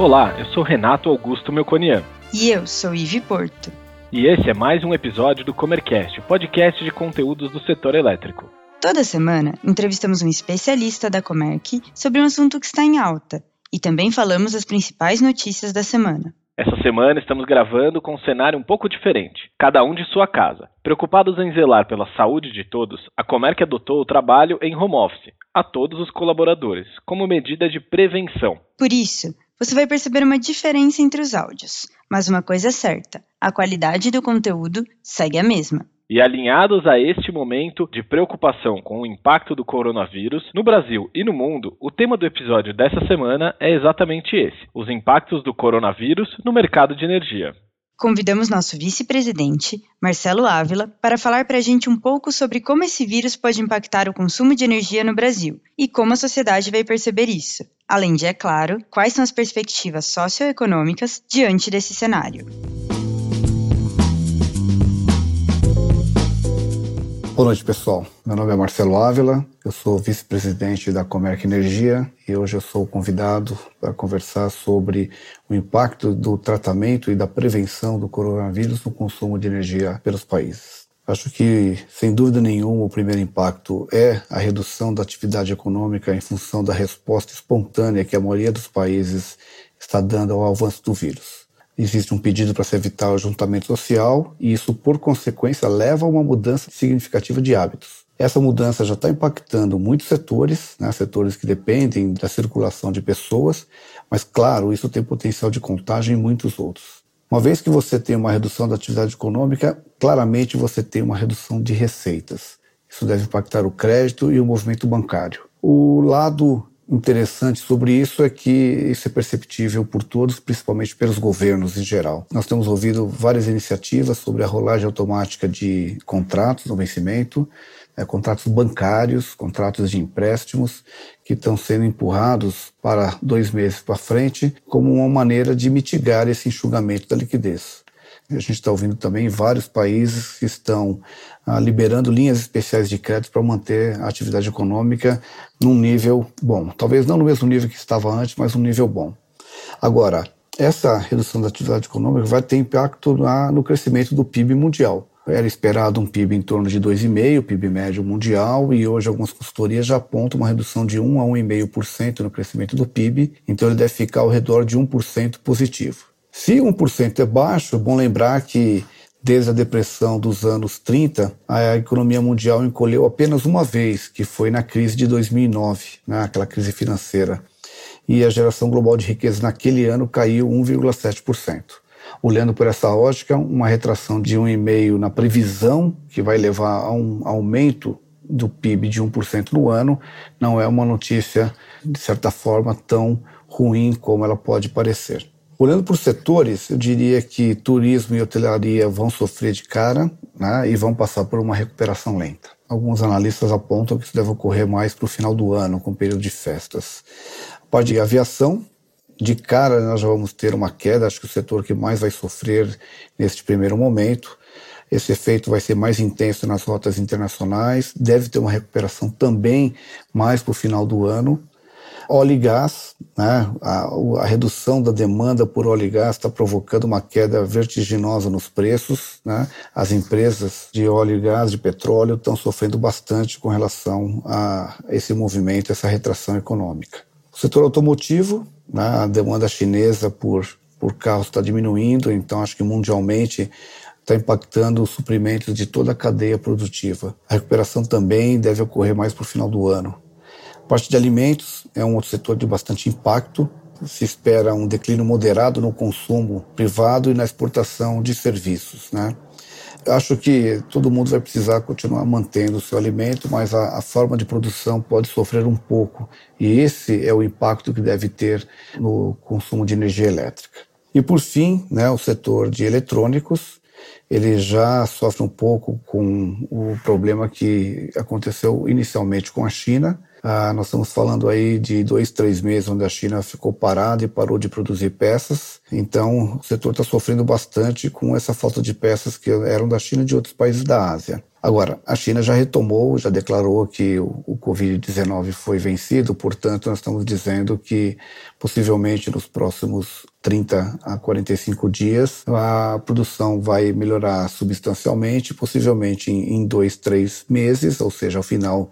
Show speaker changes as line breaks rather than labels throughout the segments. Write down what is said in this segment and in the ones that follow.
Olá, eu sou Renato Augusto Melconian.
E eu sou Ive Porto.
E esse é mais um episódio do Comercast, podcast de conteúdos do setor elétrico.
Toda semana, entrevistamos um especialista da Comerc sobre um assunto que está em alta e também falamos as principais notícias da semana.
Essa semana estamos gravando com um cenário um pouco diferente, cada um de sua casa. Preocupados em zelar pela saúde de todos, a Comerc adotou o trabalho em home office a todos os colaboradores, como medida de prevenção.
Por isso, você vai perceber uma diferença entre os áudios, mas uma coisa é certa: a qualidade do conteúdo segue a mesma.
E alinhados a este momento de preocupação com o impacto do coronavírus no Brasil e no mundo, o tema do episódio dessa semana é exatamente esse: os impactos do coronavírus no mercado de energia.
Convidamos nosso vice-presidente, Marcelo Ávila, para falar para a gente um pouco sobre como esse vírus pode impactar o consumo de energia no Brasil e como a sociedade vai perceber isso. Além de, é claro, quais são as perspectivas socioeconômicas diante desse cenário.
Boa noite, pessoal. Meu nome é Marcelo Ávila, eu sou vice-presidente da Comerc Energia e hoje eu sou convidado para conversar sobre o impacto do tratamento e da prevenção do coronavírus no consumo de energia pelos países. Acho que, sem dúvida nenhuma, o primeiro impacto é a redução da atividade econômica em função da resposta espontânea que a maioria dos países está dando ao avanço do vírus existe um pedido para se evitar o juntamento social e isso, por consequência, leva a uma mudança significativa de hábitos. Essa mudança já está impactando muitos setores, né, setores que dependem da circulação de pessoas, mas, claro, isso tem potencial de contágio em muitos outros. Uma vez que você tem uma redução da atividade econômica, claramente você tem uma redução de receitas. Isso deve impactar o crédito e o movimento bancário. O lado interessante sobre isso é que isso é perceptível por todos, principalmente pelos governos em geral. Nós temos ouvido várias iniciativas sobre a rolagem automática de contratos no vencimento, é, contratos bancários, contratos de empréstimos, que estão sendo empurrados para dois meses para frente, como uma maneira de mitigar esse enxugamento da liquidez. A gente está ouvindo também vários países que estão ah, liberando linhas especiais de crédito para manter a atividade econômica num nível bom. Talvez não no mesmo nível que estava antes, mas um nível bom. Agora, essa redução da atividade econômica vai ter impacto na, no crescimento do PIB mundial. Era esperado um PIB em torno de 2,5%, PIB médio mundial, e hoje algumas consultorias já apontam uma redução de 1 a 1,5% no crescimento do PIB, então ele deve ficar ao redor de 1% positivo. Se 1% é baixo, é bom lembrar que desde a depressão dos anos 30, a economia mundial encolheu apenas uma vez, que foi na crise de 2009, né, aquela crise financeira. E a geração global de riqueza naquele ano caiu 1,7%. Olhando por essa ótica, uma retração de 1,5% na previsão, que vai levar a um aumento do PIB de 1% no ano, não é uma notícia, de certa forma, tão ruim como ela pode parecer. Olhando por setores, eu diria que turismo e hotelaria vão sofrer de cara né, e vão passar por uma recuperação lenta. Alguns analistas apontam que isso deve ocorrer mais para o final do ano, com o período de festas. A parte de aviação, de cara nós já vamos ter uma queda, acho que o setor que mais vai sofrer neste primeiro momento. Esse efeito vai ser mais intenso nas rotas internacionais, deve ter uma recuperação também mais para o final do ano. Óleo e gás, né? a, a redução da demanda por óleo e gás está provocando uma queda vertiginosa nos preços. Né? As empresas de óleo e gás, de petróleo, estão sofrendo bastante com relação a esse movimento, essa retração econômica. O setor automotivo, né? a demanda chinesa por, por carros está diminuindo, então acho que mundialmente está impactando os suprimentos de toda a cadeia produtiva. A recuperação também deve ocorrer mais para o final do ano parte de alimentos é um outro setor de bastante impacto. Se espera um declínio moderado no consumo privado e na exportação de serviços. Né? Acho que todo mundo vai precisar continuar mantendo o seu alimento, mas a, a, forma de produção pode sofrer um pouco. E esse é o impacto que deve ter no consumo de energia elétrica. E por fim, né, o setor de eletrônicos, ele já sofre um pouco com o problema que aconteceu inicialmente com a China, ah, nós estamos falando aí de dois, três meses onde a China ficou parada e parou de produzir peças. Então, o setor está sofrendo bastante com essa falta de peças que eram da China e de outros países da Ásia. Agora, a China já retomou, já declarou que o, o Covid-19 foi vencido, portanto, nós estamos dizendo que possivelmente nos próximos 30 a 45 dias a produção vai melhorar substancialmente, possivelmente em, em dois, três meses, ou seja, ao final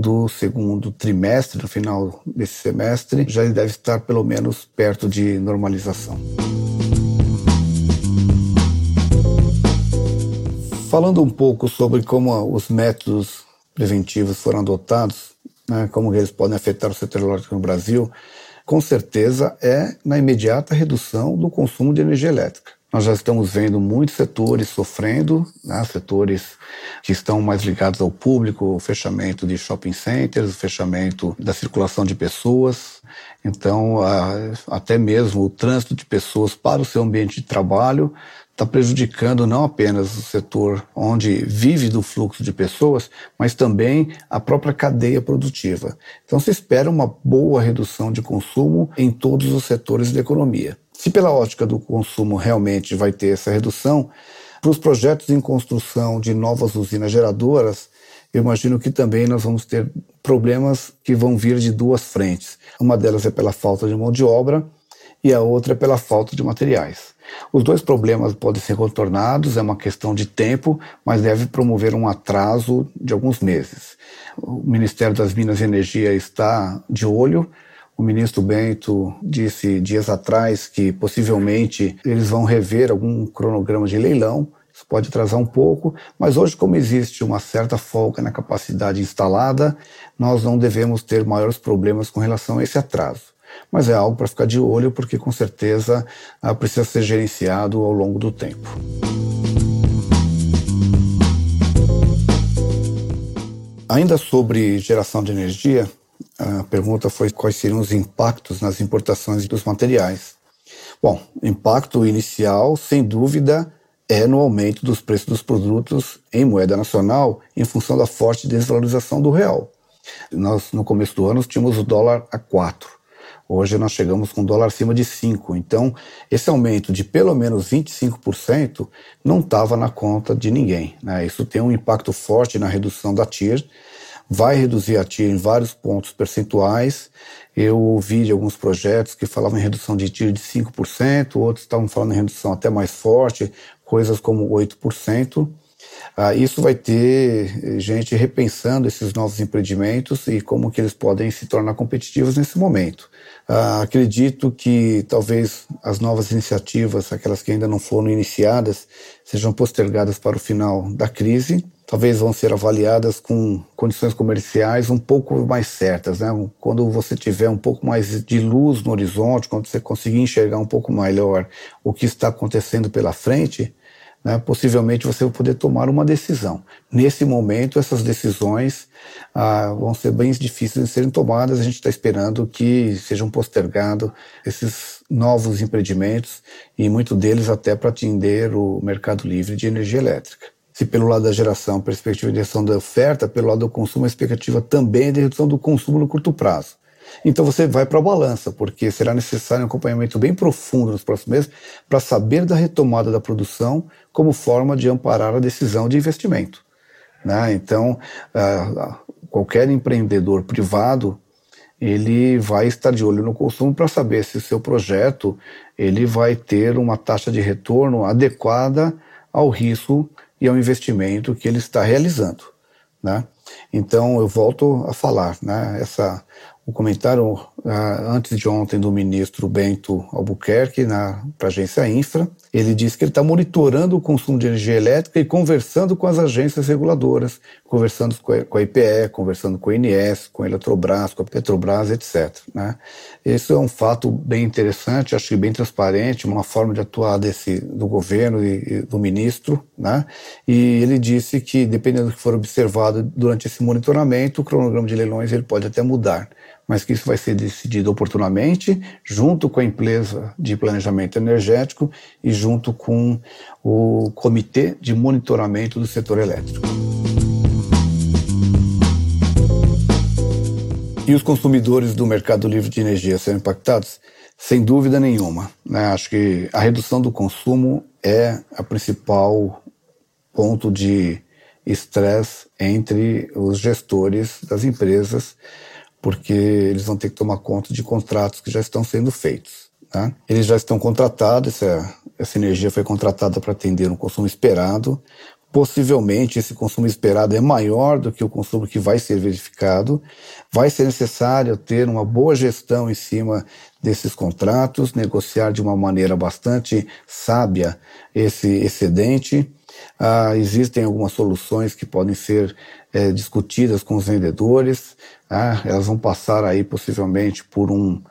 do segundo trimestre, no final desse semestre, já deve estar pelo menos perto de normalização. Falando um pouco sobre como os métodos preventivos foram adotados, né, como eles podem afetar o setor elétrico no Brasil, com certeza é na imediata redução do consumo de energia elétrica. Nós já estamos vendo muitos setores sofrendo, né, setores que estão mais ligados ao público, o fechamento de shopping centers, o fechamento da circulação de pessoas. Então, até mesmo o trânsito de pessoas para o seu ambiente de trabalho está prejudicando não apenas o setor onde vive do fluxo de pessoas, mas também a própria cadeia produtiva. Então se espera uma boa redução de consumo em todos os setores da economia. Se pela ótica do consumo realmente vai ter essa redução, para os projetos em construção de novas usinas geradoras, eu imagino que também nós vamos ter problemas que vão vir de duas frentes. Uma delas é pela falta de mão de obra e a outra é pela falta de materiais. Os dois problemas podem ser contornados, é uma questão de tempo, mas deve promover um atraso de alguns meses. O Ministério das Minas e Energia está de olho. O ministro Bento disse dias atrás que possivelmente eles vão rever algum cronograma de leilão. Isso pode atrasar um pouco, mas hoje, como existe uma certa folga na capacidade instalada, nós não devemos ter maiores problemas com relação a esse atraso mas é algo para ficar de olho porque com certeza ah, precisa ser gerenciado ao longo do tempo. Ainda sobre geração de energia, a pergunta foi quais seriam os impactos nas importações dos materiais. Bom, impacto inicial, sem dúvida, é no aumento dos preços dos produtos em moeda nacional em função da forte desvalorização do real. Nós, no começo do ano, tínhamos o dólar a 4. Hoje nós chegamos com dólar acima de 5. Então, esse aumento de pelo menos 25% não estava na conta de ninguém. Né? Isso tem um impacto forte na redução da TIR, vai reduzir a TIR em vários pontos percentuais. Eu ouvi de alguns projetos que falavam em redução de TIR de 5%, outros estavam falando em redução até mais forte, coisas como 8%. Ah, isso vai ter gente repensando esses novos empreendimentos e como que eles podem se tornar competitivos nesse momento. Ah, acredito que talvez as novas iniciativas, aquelas que ainda não foram iniciadas, sejam postergadas para o final da crise. Talvez vão ser avaliadas com condições comerciais um pouco mais certas, né? Quando você tiver um pouco mais de luz no horizonte, quando você conseguir enxergar um pouco melhor o que está acontecendo pela frente, né, possivelmente você vai poder tomar uma decisão. Nesse momento, essas decisões ah, vão ser bem difíceis de serem tomadas. A gente está esperando que sejam postergados esses novos empreendimentos e muito deles até para atender o mercado livre de energia elétrica. Se pelo lado da geração, perspectiva de redução da oferta, pelo lado do consumo, a expectativa também é de redução do consumo no curto prazo. Então você vai para a balança, porque será necessário um acompanhamento bem profundo nos próximos meses para saber da retomada da produção como forma de amparar a decisão de investimento. Né? Então, uh, qualquer empreendedor privado ele vai estar de olho no consumo para saber se o seu projeto ele vai ter uma taxa de retorno adequada ao risco e ao investimento que ele está realizando. Né? Então, eu volto a falar, né? essa o comentário uh, antes de ontem do ministro Bento Albuquerque para a agência Infra. Ele disse que ele está monitorando o consumo de energia elétrica e conversando com as agências reguladoras, conversando com a, com a IPE, conversando com a INS, com a Eletrobras, com a Petrobras, etc. Né? Esse é um fato bem interessante, acho que bem transparente, uma forma de atuar desse, do governo e, e do ministro. Né? E ele disse que, dependendo do que for observado durante esse monitoramento, o cronograma de leilões ele pode até mudar mas que isso vai ser decidido oportunamente, junto com a empresa de planejamento energético e junto com o comitê de monitoramento do setor elétrico. E os consumidores do mercado livre de energia serão impactados? Sem dúvida nenhuma. Né? Acho que a redução do consumo é a principal ponto de estresse entre os gestores das empresas, porque eles vão ter que tomar conta de contratos que já estão sendo feitos. Tá? Eles já estão contratados, essa, essa energia foi contratada para atender um consumo esperado, Possivelmente esse consumo esperado é maior do que o consumo que vai ser verificado. Vai ser necessário ter uma boa gestão em cima desses contratos, negociar de uma maneira bastante sábia esse excedente. Ah, existem algumas soluções que podem ser é, discutidas com os vendedores. Ah, elas vão passar aí possivelmente por um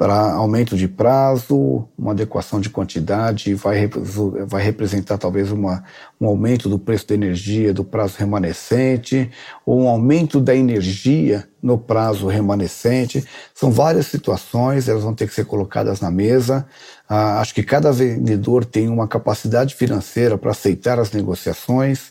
para aumento de prazo, uma adequação de quantidade, vai, vai representar talvez uma, um aumento do preço da energia do prazo remanescente, ou um aumento da energia no prazo remanescente. São várias situações, elas vão ter que ser colocadas na mesa. Ah, acho que cada vendedor tem uma capacidade financeira para aceitar as negociações.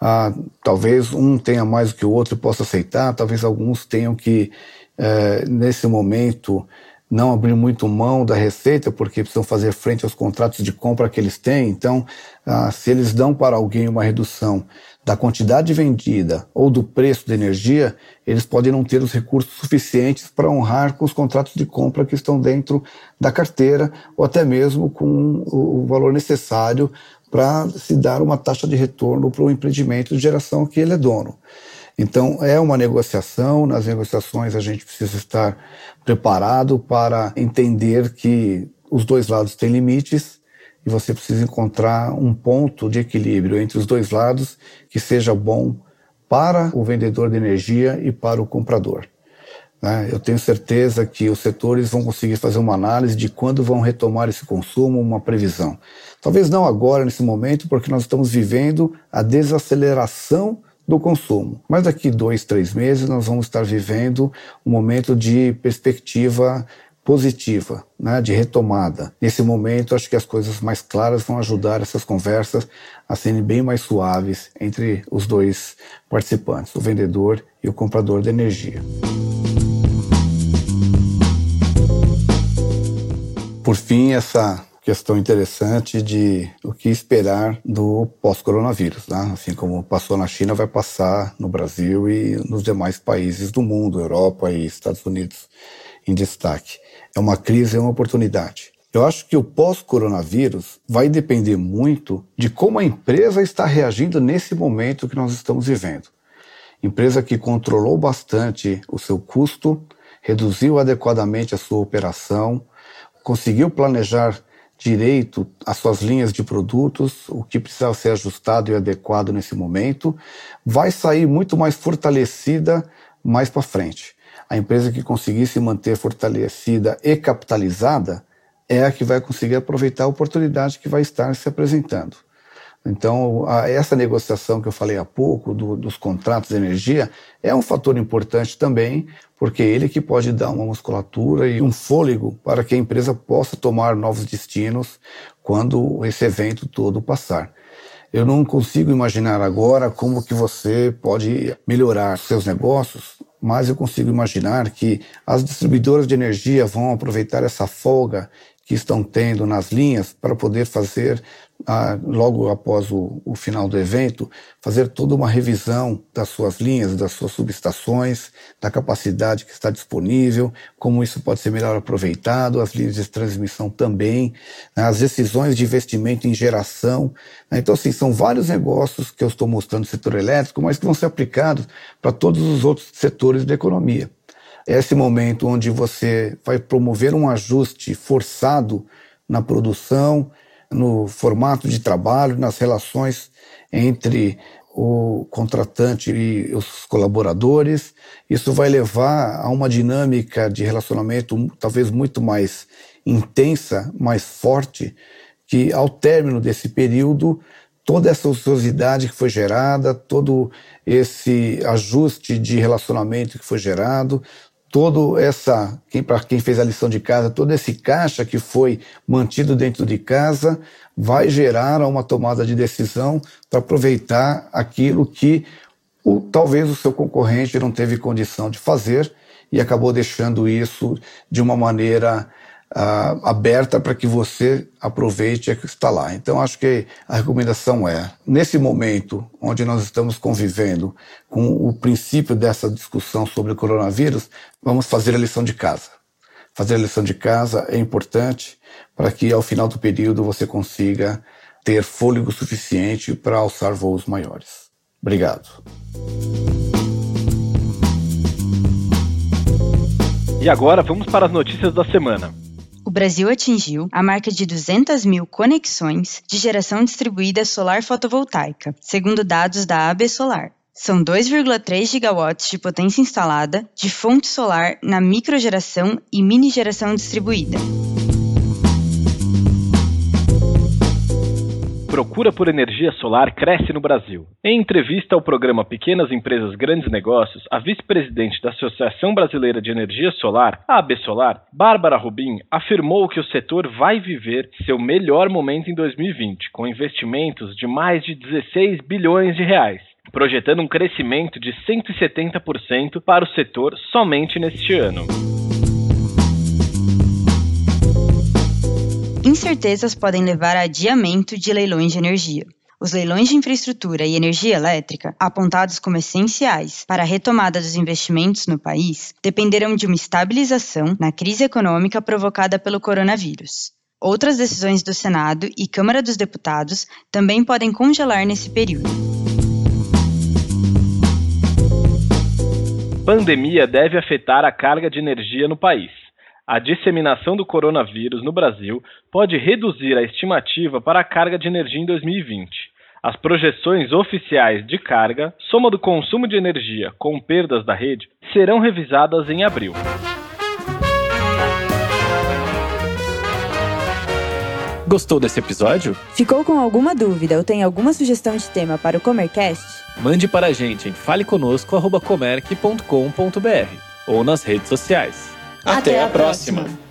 Ah, talvez um tenha mais do que o outro possa aceitar, talvez alguns tenham que, eh, nesse momento, não abrir muito mão da receita, porque precisam fazer frente aos contratos de compra que eles têm. Então, ah, se eles dão para alguém uma redução da quantidade vendida ou do preço da energia, eles podem não ter os recursos suficientes para honrar com os contratos de compra que estão dentro da carteira, ou até mesmo com o valor necessário para se dar uma taxa de retorno para o empreendimento de geração que ele é dono. Então, é uma negociação. Nas negociações, a gente precisa estar preparado para entender que os dois lados têm limites e você precisa encontrar um ponto de equilíbrio entre os dois lados que seja bom para o vendedor de energia e para o comprador. Né? Eu tenho certeza que os setores vão conseguir fazer uma análise de quando vão retomar esse consumo, uma previsão. Talvez não agora, nesse momento, porque nós estamos vivendo a desaceleração do consumo. Mas daqui dois, três meses nós vamos estar vivendo um momento de perspectiva positiva, né, de retomada. Nesse momento, acho que as coisas mais claras vão ajudar essas conversas a serem bem mais suaves entre os dois participantes, o vendedor e o comprador de energia. Por fim, essa questão interessante de o que esperar do pós-coronavírus. Né? Assim como passou na China, vai passar no Brasil e nos demais países do mundo, Europa e Estados Unidos em destaque. É uma crise, é uma oportunidade. Eu acho que o pós-coronavírus vai depender muito de como a empresa está reagindo nesse momento que nós estamos vivendo. Empresa que controlou bastante o seu custo, reduziu adequadamente a sua operação, conseguiu planejar direito às suas linhas de produtos, o que precisa ser ajustado e adequado nesse momento, vai sair muito mais fortalecida mais para frente. A empresa que conseguir se manter fortalecida e capitalizada é a que vai conseguir aproveitar a oportunidade que vai estar se apresentando. Então, essa negociação que eu falei há pouco do, dos contratos de energia é um fator importante também, porque é ele que pode dar uma musculatura e um fôlego para que a empresa possa tomar novos destinos quando esse evento todo passar. Eu não consigo imaginar agora como que você pode melhorar seus negócios, mas eu consigo imaginar que as distribuidoras de energia vão aproveitar essa folga que estão tendo nas linhas para poder fazer a, logo após o, o, final do evento, fazer toda uma revisão das suas linhas, das suas subestações, da capacidade que está disponível, como isso pode ser melhor aproveitado, as linhas de transmissão também, né, as decisões de investimento em geração. Né, então, assim, são vários negócios que eu estou mostrando no setor elétrico, mas que vão ser aplicados para todos os outros setores da economia. Esse momento onde você vai promover um ajuste forçado na produção, no formato de trabalho, nas relações entre o contratante e os colaboradores. Isso vai levar a uma dinâmica de relacionamento talvez muito mais intensa, mais forte, que ao término desse período, toda essa ociosidade que foi gerada, todo esse ajuste de relacionamento que foi gerado, todo essa, quem, para quem fez a lição de casa, todo esse caixa que foi mantido dentro de casa vai gerar uma tomada de decisão para aproveitar aquilo que o, talvez o seu concorrente não teve condição de fazer e acabou deixando isso de uma maneira uh, aberta para que você aproveite a que está lá. Então, acho que a recomendação é, nesse momento onde nós estamos convivendo com o princípio dessa discussão sobre o coronavírus, vamos fazer a lição de casa. Fazer a lição de casa é importante para que ao final do período você consiga ter fôlego suficiente para alçar voos maiores. Obrigado.
E agora vamos para as notícias da semana.
O Brasil atingiu a marca de 200 mil conexões de geração distribuída solar fotovoltaica, segundo dados da AB Solar. São 2,3 gigawatts de potência instalada de fonte solar na microgeração e mini geração distribuída.
Procura por energia solar cresce no Brasil. Em entrevista ao programa Pequenas Empresas Grandes Negócios, a vice-presidente da Associação Brasileira de Energia Solar, a AB Solar, Bárbara Rubim, afirmou que o setor vai viver seu melhor momento em 2020, com investimentos de mais de 16 bilhões de reais projetando um crescimento de 170% para o setor somente neste ano.
Incertezas podem levar a adiamento de leilões de energia. Os leilões de infraestrutura e energia elétrica, apontados como essenciais para a retomada dos investimentos no país, dependerão de uma estabilização na crise econômica provocada pelo coronavírus. Outras decisões do Senado e Câmara dos Deputados também podem congelar nesse período.
Pandemia deve afetar a carga de energia no país a disseminação do coronavírus no Brasil pode reduzir a estimativa para a carga de energia em 2020. As projeções oficiais de carga, soma do consumo de energia com perdas da rede, serão revisadas em abril.
Gostou desse episódio?
Ficou com alguma dúvida ou tem alguma sugestão de tema para o Comercast?
Mande para a gente em faleconosco.comerc.com.br ou nas redes sociais.
Até, Até a próxima. próxima.